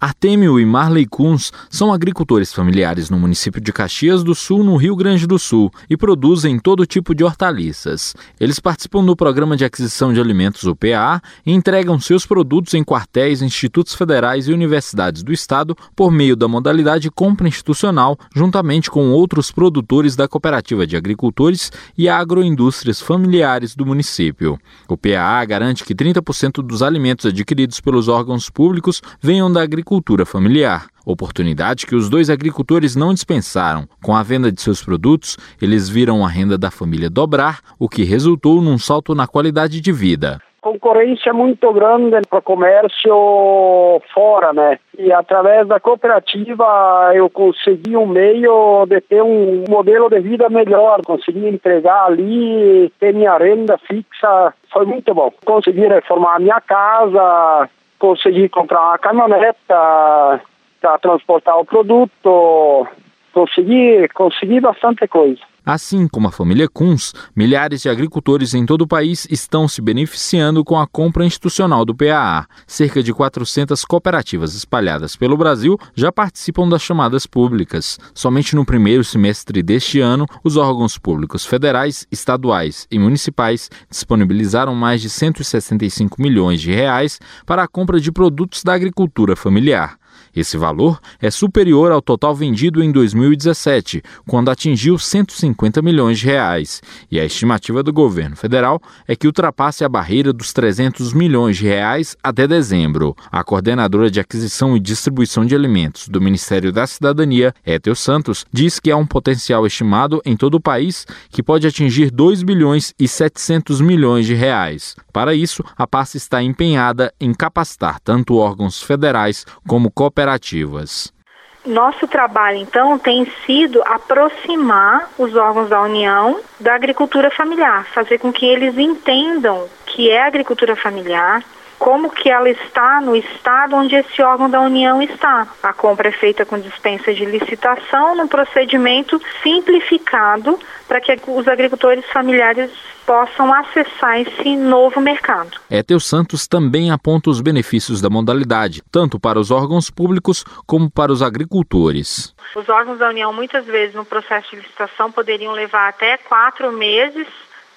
Artêmio e Marley Kunz são agricultores familiares no município de Caxias do Sul, no Rio Grande do Sul, e produzem todo tipo de hortaliças. Eles participam do Programa de Aquisição de Alimentos, o PA, e entregam seus produtos em quartéis, institutos federais e universidades do estado por meio da modalidade compra institucional, juntamente com outros produtores da Cooperativa de Agricultores e Agroindústrias Familiares do município. O PA garante que 30% dos alimentos adquiridos pelos órgãos públicos venham da agricultura agricultura familiar, oportunidade que os dois agricultores não dispensaram. Com a venda de seus produtos, eles viram a renda da família dobrar, o que resultou num salto na qualidade de vida concorrência muito grande para o comércio fora, né? E através da cooperativa eu consegui um meio de ter um modelo de vida melhor, consegui entregar ali, ter minha renda fixa, foi muito bom. Consegui reformar a minha casa, consegui comprar uma caminhoneta para transportar o produto, consegui, consegui bastante coisa. Assim como a família Kunz, milhares de agricultores em todo o país estão se beneficiando com a compra institucional do PAA. Cerca de 400 cooperativas espalhadas pelo Brasil já participam das chamadas públicas. Somente no primeiro semestre deste ano, os órgãos públicos federais, estaduais e municipais disponibilizaram mais de 165 milhões de reais para a compra de produtos da agricultura familiar. Esse valor é superior ao total vendido em 2017, quando atingiu 150 milhões de reais, e a estimativa do governo federal é que ultrapasse a barreira dos 300 milhões de reais até dezembro. A coordenadora de aquisição e distribuição de alimentos do Ministério da Cidadania, Étel Santos, diz que há um potencial estimado em todo o país que pode atingir 2 bilhões e 700 milhões de reais. Para isso, a pasta está empenhada em capacitar tanto órgãos federais como cooperativas. Nosso trabalho, então, tem sido aproximar os órgãos da União da agricultura familiar, fazer com que eles entendam que é agricultura familiar, como que ela está no estado onde esse órgão da União está. A compra é feita com dispensa de licitação num procedimento simplificado para que os agricultores familiares possam acessar esse novo mercado. Étel Santos também aponta os benefícios da modalidade, tanto para os órgãos públicos como para os agricultores. Os órgãos da União, muitas vezes, no processo de licitação, poderiam levar até quatro meses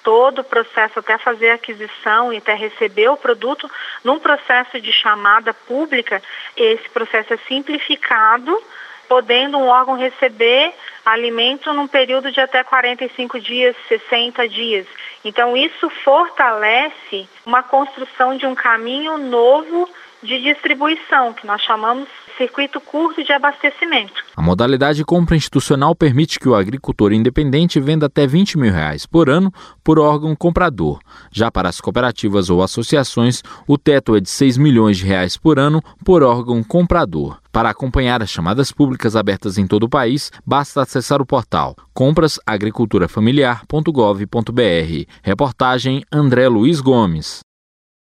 todo o processo até fazer a aquisição e até receber o produto, num processo de chamada pública, esse processo é simplificado, podendo um órgão receber alimento num período de até 45 dias, 60 dias. Então, isso fortalece uma construção de um caminho novo de distribuição, que nós chamamos circuito curto de abastecimento. A modalidade compra institucional permite que o agricultor independente venda até 20 mil reais por ano por órgão comprador. Já para as cooperativas ou associações, o teto é de 6 milhões de reais por ano por órgão comprador. Para acompanhar as chamadas públicas abertas em todo o país, basta acessar o portal comprasagriculturafamiliar.gov.br. Reportagem André Luiz Gomes.